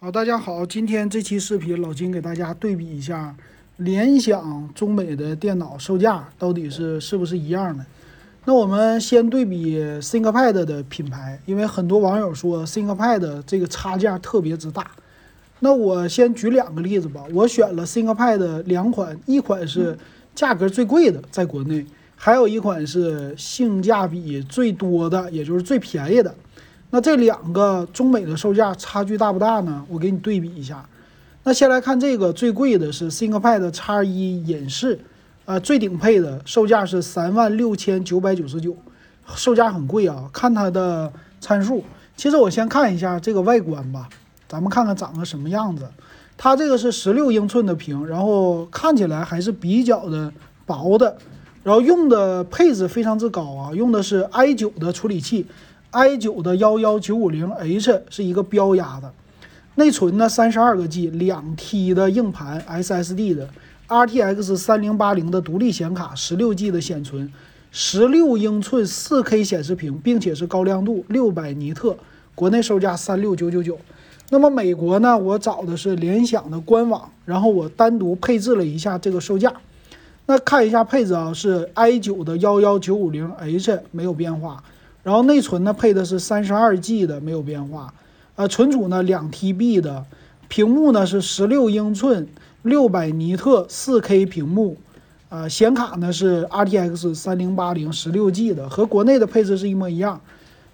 好，大家好，今天这期视频老金给大家对比一下联想、中美的电脑售价到底是是不是一样的。那我们先对比 ThinkPad 的品牌，因为很多网友说 ThinkPad 这个差价特别之大。那我先举两个例子吧，我选了 ThinkPad 两款，一款是价格最贵的，在国内，还有一款是性价比最多的，也就是最便宜的。那这两个中美的售价差距大不大呢？我给你对比一下。那先来看这个最贵的是 ThinkPad X1 隐士，呃，最顶配的售价是三万六千九百九十九，售价很贵啊。看它的参数，其实我先看一下这个外观吧，咱们看看长个什么样子。它这个是十六英寸的屏，然后看起来还是比较的薄的，然后用的配置非常之高啊，用的是 i9 的处理器。I9 的幺幺九五零 H 是一个标压的，内存呢三十二个 G，两 T 的硬盘 SSD 的，RTX 三零八零的独立显卡，十六 G 的显存，十六英寸四 K 显示屏，并且是高亮度，六百尼特，国内售价三六九九九。那么美国呢，我找的是联想的官网，然后我单独配置了一下这个售价。那看一下配置啊，是 i9 的幺幺九五零 H 没有变化。然后内存呢配的是三十二 G 的，没有变化。呃，存储呢两 TB 的，屏幕呢是十六英寸，六百尼特，四 K 屏幕。呃，显卡呢是 RTX 三零八零，十六 G 的，和国内的配置是一模一样。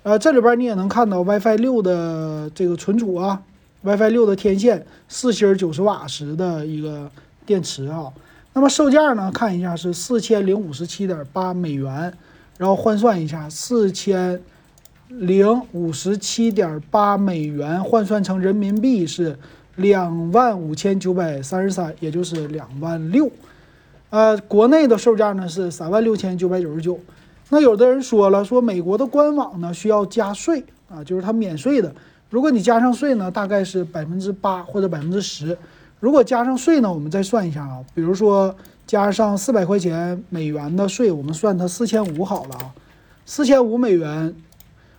呃，这里边你也能看到 WiFi 六的这个存储啊，WiFi 六的天线，四芯九十瓦时的一个电池啊。那么售价呢，看一下是四千零五十七点八美元。然后换算一下，四千零五十七点八美元换算成人民币是两万五千九百三十三，也就是两万六。呃，国内的售价呢是三万六千九百九十九。那有的人说了，说美国的官网呢需要加税啊，就是它免税的。如果你加上税呢，大概是百分之八或者百分之十。如果加上税呢，我们再算一下啊，比如说。加上四百块钱美元的税，我们算它四千五好了啊，四千五美元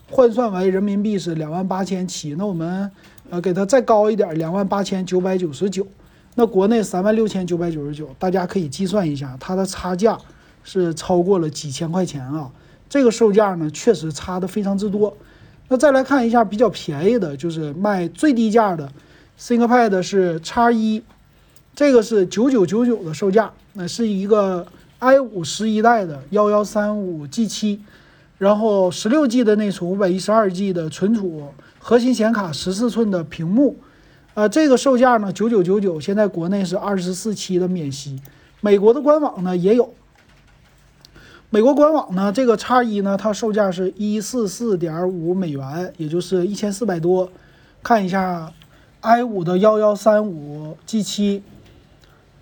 换算为人民币是两万八千七。那我们呃给它再高一点，两万八千九百九十九。那国内三万六千九百九十九，大家可以计算一下，它的差价是超过了几千块钱啊。这个售价呢，确实差的非常之多。那再来看一下比较便宜的，就是卖最低价的 ThinkPad 是叉一，这个是九九九九的售价。那是一个 i 五十一代的幺幺三五 G 七，然后十六 G 的内存，五百一十二 G 的存储，核心显卡，十四寸的屏幕，呃，这个售价呢九九九九，现在国内是二十四期的免息，美国的官网呢也有，美国官网呢这个叉一呢它售价是一四四点五美元，也就是一千四百多，看一下 i 五的幺幺三五 G 七。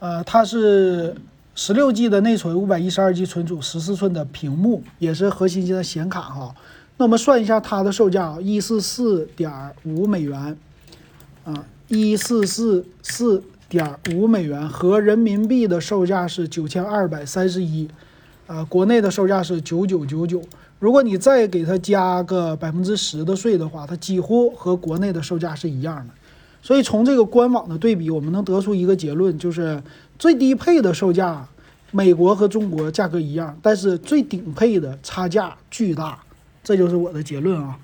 呃，它是十六 G 的内存，五百一十二 G 存储，十四寸的屏幕，也是核心机的显卡哈。那我们算一下它的售价啊，一四四点五美元，啊，一四四四点五美元，和人民币的售价是九千二百三十一，啊，国内的售价是九九九九。如果你再给它加个百分之十的税的话，它几乎和国内的售价是一样的。所以从这个官网的对比，我们能得出一个结论，就是最低配的售价，美国和中国价格一样，但是最顶配的差价巨大，这就是我的结论啊。